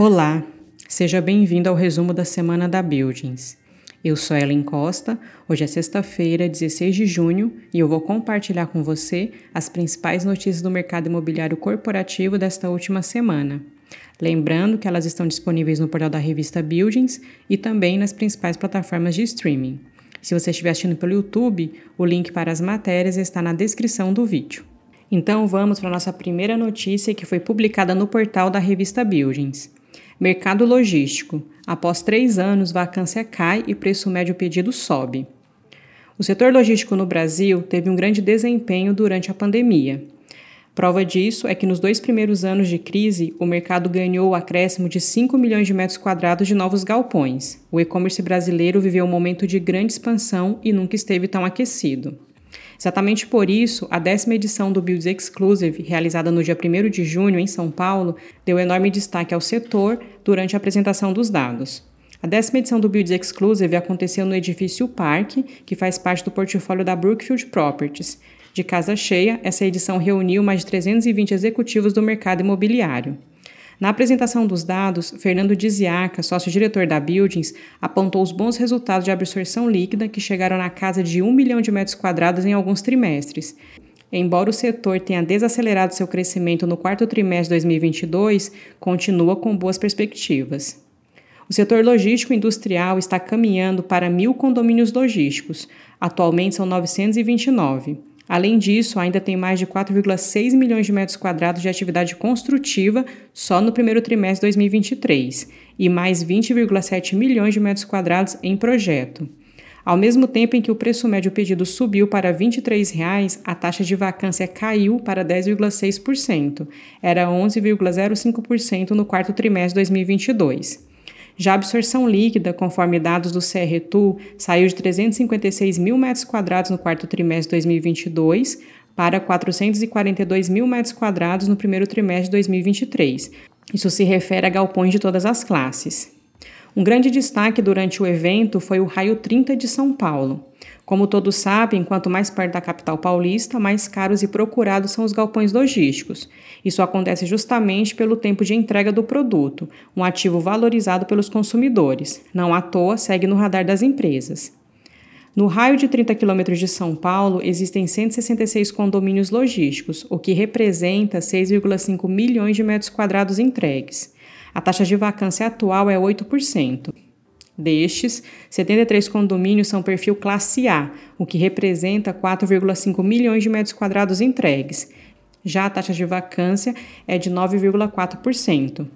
Olá, seja bem-vindo ao resumo da semana da Buildings. Eu sou Ellen Costa, hoje é sexta-feira, 16 de junho, e eu vou compartilhar com você as principais notícias do mercado imobiliário corporativo desta última semana. Lembrando que elas estão disponíveis no portal da revista Buildings e também nas principais plataformas de streaming. Se você estiver assistindo pelo YouTube, o link para as matérias está na descrição do vídeo. Então vamos para a nossa primeira notícia que foi publicada no portal da revista Buildings. Mercado logístico. Após três anos, vacância cai e preço médio pedido sobe. O setor logístico no Brasil teve um grande desempenho durante a pandemia. Prova disso é que nos dois primeiros anos de crise, o mercado ganhou o acréscimo de 5 milhões de metros quadrados de novos galpões. O e-commerce brasileiro viveu um momento de grande expansão e nunca esteve tão aquecido. Exatamente por isso, a décima edição do Builds Exclusive, realizada no dia 1 de junho em São Paulo, deu enorme destaque ao setor durante a apresentação dos dados. A décima edição do Builds Exclusive aconteceu no edifício Parque, que faz parte do portfólio da Brookfield Properties. De casa cheia, essa edição reuniu mais de 320 executivos do mercado imobiliário. Na apresentação dos dados, Fernando Diziaca, sócio-diretor da Buildings, apontou os bons resultados de absorção líquida que chegaram na casa de 1 milhão de metros quadrados em alguns trimestres. Embora o setor tenha desacelerado seu crescimento no quarto trimestre de 2022, continua com boas perspectivas. O setor logístico industrial está caminhando para mil condomínios logísticos, atualmente são 929. Além disso, ainda tem mais de 4,6 milhões de metros quadrados de atividade construtiva só no primeiro trimestre de 2023 e mais 20,7 milhões de metros quadrados em projeto. Ao mesmo tempo em que o preço médio pedido subiu para R$ 23,00, a taxa de vacância caiu para 10,6%. Era 11,05% no quarto trimestre de 2022. Já a absorção líquida, conforme dados do CRTU, saiu de 356 mil metros quadrados no quarto trimestre de 2022 para 442 mil metros quadrados no primeiro trimestre de 2023. Isso se refere a galpões de todas as classes. Um grande destaque durante o evento foi o Raio 30 de São Paulo. Como todos sabem, quanto mais perto da capital paulista, mais caros e procurados são os galpões logísticos. Isso acontece justamente pelo tempo de entrega do produto, um ativo valorizado pelos consumidores. Não à toa, segue no radar das empresas. No raio de 30 quilômetros de São Paulo, existem 166 condomínios logísticos, o que representa 6,5 milhões de metros quadrados entregues. A taxa de vacância atual é 8%. Destes, 73 condomínios são perfil classe A, o que representa 4,5 milhões de metros quadrados entregues. Já a taxa de vacância é de 9,4%.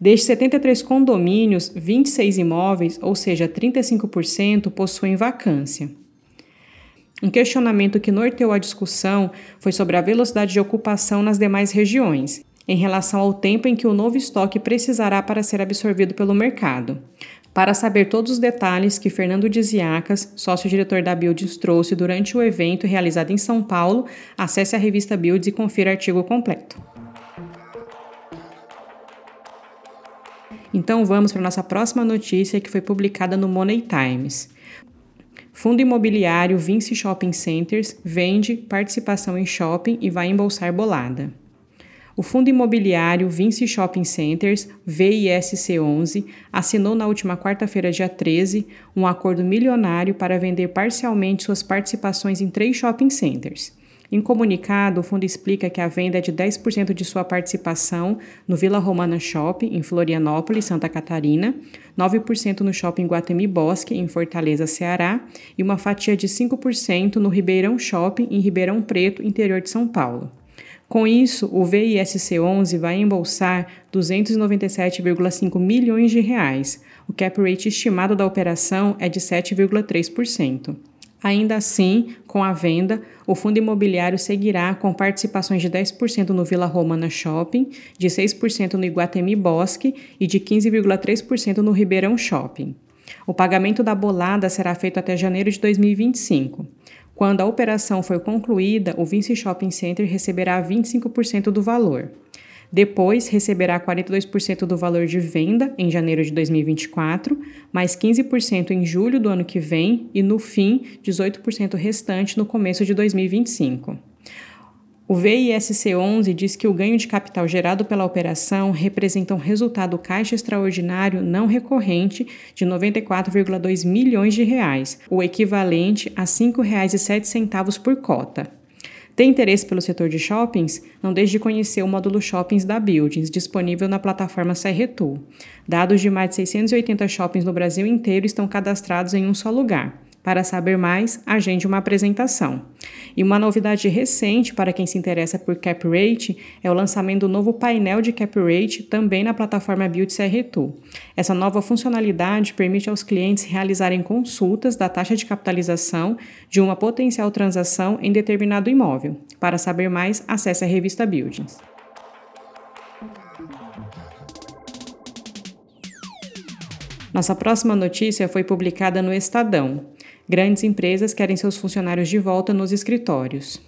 Destes 73 condomínios, 26 imóveis, ou seja, 35%, possuem vacância. Um questionamento que norteou a discussão foi sobre a velocidade de ocupação nas demais regiões, em relação ao tempo em que o novo estoque precisará para ser absorvido pelo mercado. Para saber todos os detalhes que Fernando Diziacas, sócio-diretor da Builds, trouxe durante o evento realizado em São Paulo, acesse a revista Builds e confira o artigo completo. Então vamos para nossa próxima notícia que foi publicada no Money Times. Fundo imobiliário Vinci Shopping Centers vende participação em shopping e vai embolsar bolada. O fundo imobiliário Vinci Shopping Centers, VISC11, assinou na última quarta-feira, dia 13, um acordo milionário para vender parcialmente suas participações em três shopping centers. Em comunicado, o fundo explica que a venda é de 10% de sua participação no Vila Romana Shopping, em Florianópolis, Santa Catarina, 9% no Shopping Guatemi Bosque, em Fortaleza, Ceará, e uma fatia de 5% no Ribeirão Shopping, em Ribeirão Preto, interior de São Paulo. Com isso, o VISC11 vai embolsar 297,5 milhões de reais. O cap rate estimado da operação é de 7,3%. Ainda assim, com a venda, o fundo imobiliário seguirá com participações de 10% no Vila Romana Shopping, de 6% no Iguatemi Bosque e de 15,3% no Ribeirão Shopping. O pagamento da bolada será feito até janeiro de 2025. Quando a operação for concluída, o Vinci Shopping Center receberá 25% do valor. Depois, receberá 42% do valor de venda em janeiro de 2024, mais 15% em julho do ano que vem e, no fim, 18% restante no começo de 2025. O O VISC11 diz que o ganho de capital gerado pela operação representa um resultado caixa extraordinário não recorrente de 94,2 milhões de reais, o equivalente a R$ 5,07 por cota. Tem interesse pelo setor de shoppings? Não deixe de conhecer o módulo Shoppings da Buildings, disponível na plataforma Serretul. Dados de mais de 680 shoppings no Brasil inteiro estão cadastrados em um só lugar. Para saber mais, agende uma apresentação. E uma novidade recente para quem se interessa por Cap Rate é o lançamento do novo painel de Cap Rate também na plataforma Build CR2. Essa nova funcionalidade permite aos clientes realizarem consultas da taxa de capitalização de uma potencial transação em determinado imóvel. Para saber mais, acesse a revista Buildings. Nossa próxima notícia foi publicada no Estadão. Grandes empresas querem seus funcionários de volta nos escritórios.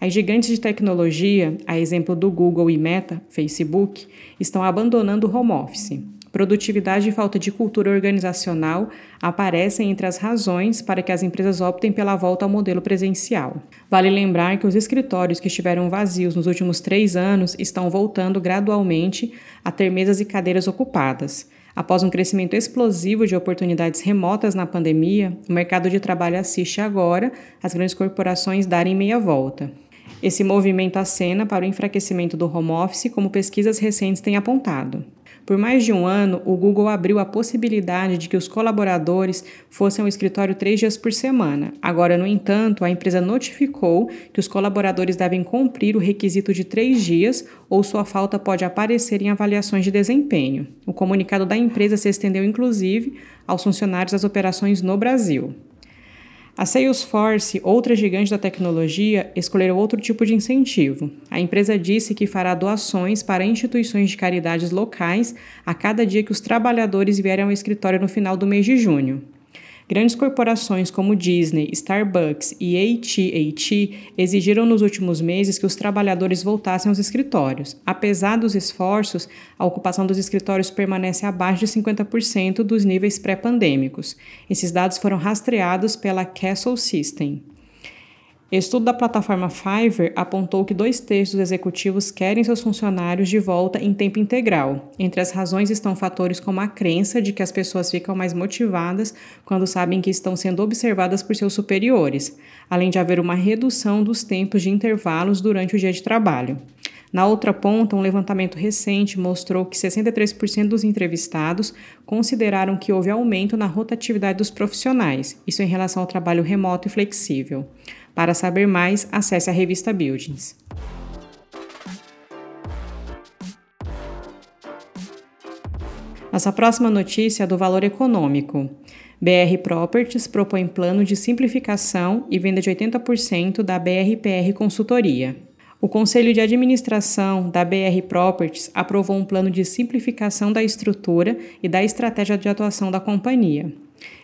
As gigantes de tecnologia, a exemplo do Google e Meta, Facebook, estão abandonando o home office. Produtividade e falta de cultura organizacional aparecem entre as razões para que as empresas optem pela volta ao modelo presencial. Vale lembrar que os escritórios que estiveram vazios nos últimos três anos estão voltando gradualmente a ter mesas e cadeiras ocupadas. Após um crescimento explosivo de oportunidades remotas na pandemia, o mercado de trabalho assiste agora às grandes corporações darem meia volta. Esse movimento acena para o enfraquecimento do home office, como pesquisas recentes têm apontado. Por mais de um ano, o Google abriu a possibilidade de que os colaboradores fossem ao escritório três dias por semana. Agora, no entanto, a empresa notificou que os colaboradores devem cumprir o requisito de três dias ou sua falta pode aparecer em avaliações de desempenho. O comunicado da empresa se estendeu, inclusive, aos funcionários das operações no Brasil. A Salesforce, outra gigante da tecnologia, escolheu outro tipo de incentivo. A empresa disse que fará doações para instituições de caridades locais a cada dia que os trabalhadores vierem ao escritório no final do mês de junho. Grandes corporações como Disney, Starbucks e AT&T exigiram nos últimos meses que os trabalhadores voltassem aos escritórios. Apesar dos esforços, a ocupação dos escritórios permanece abaixo de 50% dos níveis pré-pandêmicos. Esses dados foram rastreados pela Castle System. Estudo da plataforma Fiverr apontou que dois terços dos executivos querem seus funcionários de volta em tempo integral. Entre as razões estão fatores como a crença de que as pessoas ficam mais motivadas quando sabem que estão sendo observadas por seus superiores, além de haver uma redução dos tempos de intervalos durante o dia de trabalho. Na outra ponta, um levantamento recente mostrou que 63% dos entrevistados consideraram que houve aumento na rotatividade dos profissionais, isso em relação ao trabalho remoto e flexível. Para saber mais, acesse a revista Buildings. Nossa próxima notícia é do valor econômico. BR Properties propõe plano de simplificação e venda de 80% da BRPR Consultoria. O Conselho de Administração da BR Properties aprovou um plano de simplificação da estrutura e da estratégia de atuação da companhia.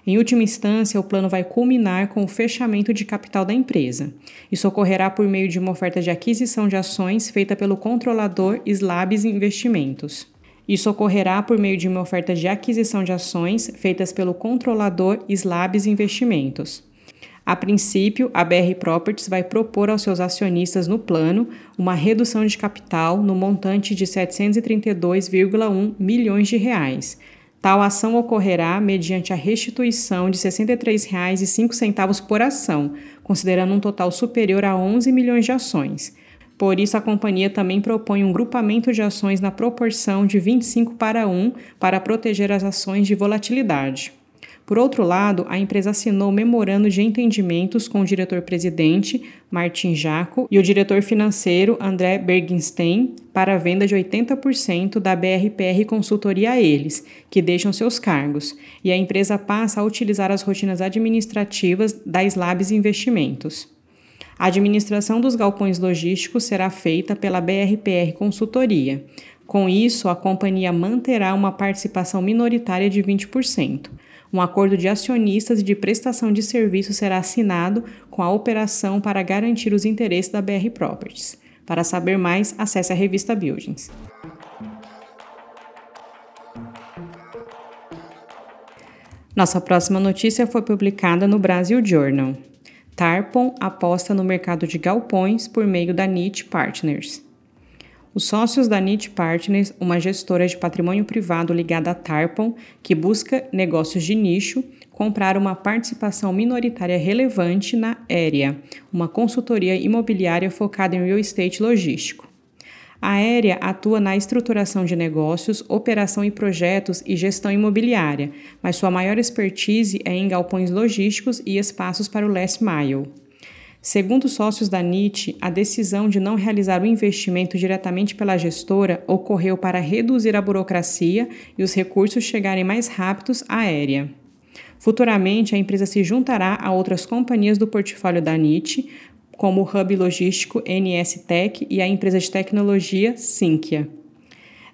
Em última instância, o plano vai culminar com o fechamento de capital da empresa. Isso ocorrerá por meio de uma oferta de aquisição de ações feita pelo controlador Slabs Investimentos. Isso ocorrerá por meio de uma oferta de aquisição de ações feitas pelo controlador Slabs Investimentos. A princípio, a BR Properties vai propor aos seus acionistas no plano uma redução de capital no montante de 732,1 milhões de reais, Tal ação ocorrerá mediante a restituição de R$ 63,05 por ação, considerando um total superior a 11 milhões de ações. Por isso, a companhia também propõe um grupamento de ações na proporção de 25 para 1 para proteger as ações de volatilidade. Por outro lado, a empresa assinou memorando de entendimentos com o diretor-presidente, Martin Jaco, e o diretor financeiro, André Bergenstein, para a venda de 80% da BRPR Consultoria a eles, que deixam seus cargos, e a empresa passa a utilizar as rotinas administrativas da Slabs Investimentos. A administração dos galpões logísticos será feita pela BRPR Consultoria. Com isso, a companhia manterá uma participação minoritária de 20%. Um acordo de acionistas e de prestação de serviço será assinado com a operação para garantir os interesses da BR Properties. Para saber mais, acesse a revista Buildings. Nossa próxima notícia foi publicada no Brasil Journal. Tarpon aposta no mercado de galpões por meio da NIT Partners. Os sócios da NIT Partners, uma gestora de patrimônio privado ligada à Tarpon, que busca negócios de nicho, compraram uma participação minoritária relevante na Aérea, uma consultoria imobiliária focada em real estate logístico. A Aérea atua na estruturação de negócios, operação e projetos e gestão imobiliária, mas sua maior expertise é em galpões logísticos e espaços para o last mile. Segundo sócios da NIT, a decisão de não realizar o investimento diretamente pela gestora ocorreu para reduzir a burocracia e os recursos chegarem mais rápidos à aérea. Futuramente, a empresa se juntará a outras companhias do portfólio da NIT, como o hub logístico NS Tech e a empresa de tecnologia Sinqia.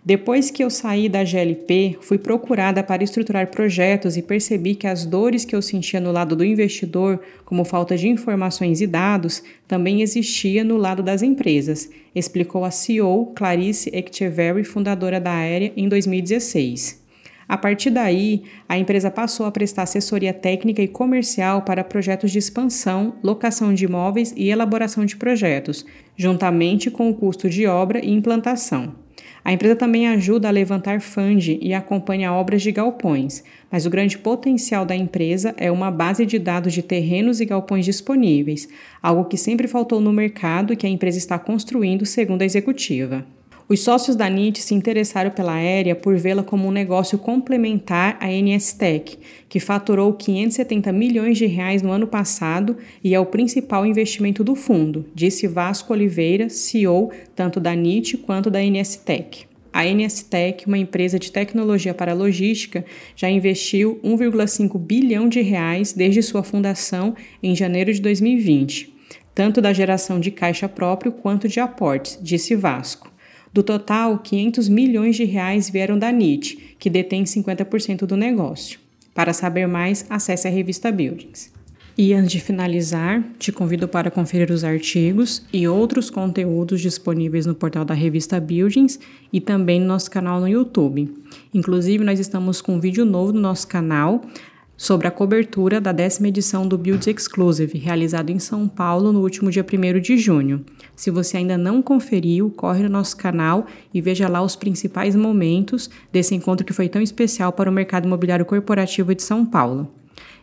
Depois que eu saí da GLP, fui procurada para estruturar projetos e percebi que as dores que eu sentia no lado do investidor, como falta de informações e dados, também existia no lado das empresas, explicou a CEO Clarice Echeverry, fundadora da Aérea, em 2016. A partir daí, a empresa passou a prestar assessoria técnica e comercial para projetos de expansão, locação de imóveis e elaboração de projetos, juntamente com o custo de obra e implantação. A empresa também ajuda a levantar fund e acompanha obras de galpões, mas o grande potencial da empresa é uma base de dados de terrenos e galpões disponíveis, algo que sempre faltou no mercado e que a empresa está construindo, segundo a executiva. Os sócios da NIT se interessaram pela aérea por vê-la como um negócio complementar à NSTEC, que faturou 570 milhões de reais no ano passado e é o principal investimento do fundo, disse Vasco Oliveira, CEO tanto da NIT quanto da NSTEC. A NSTEC, uma empresa de tecnologia para logística, já investiu 1,5 bilhão de reais desde sua fundação em janeiro de 2020, tanto da geração de caixa próprio quanto de aportes, disse Vasco. Do total, 500 milhões de reais vieram da NIT, que detém 50% do negócio. Para saber mais, acesse a revista Buildings. E antes de finalizar, te convido para conferir os artigos e outros conteúdos disponíveis no portal da revista Buildings e também no nosso canal no YouTube. Inclusive, nós estamos com um vídeo novo no nosso canal sobre a cobertura da décima edição do Builds Exclusive, realizado em São Paulo no último dia 1 de junho. Se você ainda não conferiu, corre no nosso canal e veja lá os principais momentos desse encontro que foi tão especial para o mercado imobiliário corporativo de São Paulo.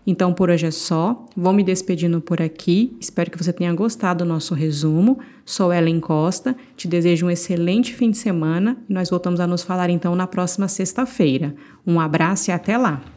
Então por hoje é só, vou me despedindo por aqui. Espero que você tenha gostado do nosso resumo. Sou Ellen Costa, te desejo um excelente fim de semana e nós voltamos a nos falar então na próxima sexta-feira. Um abraço e até lá!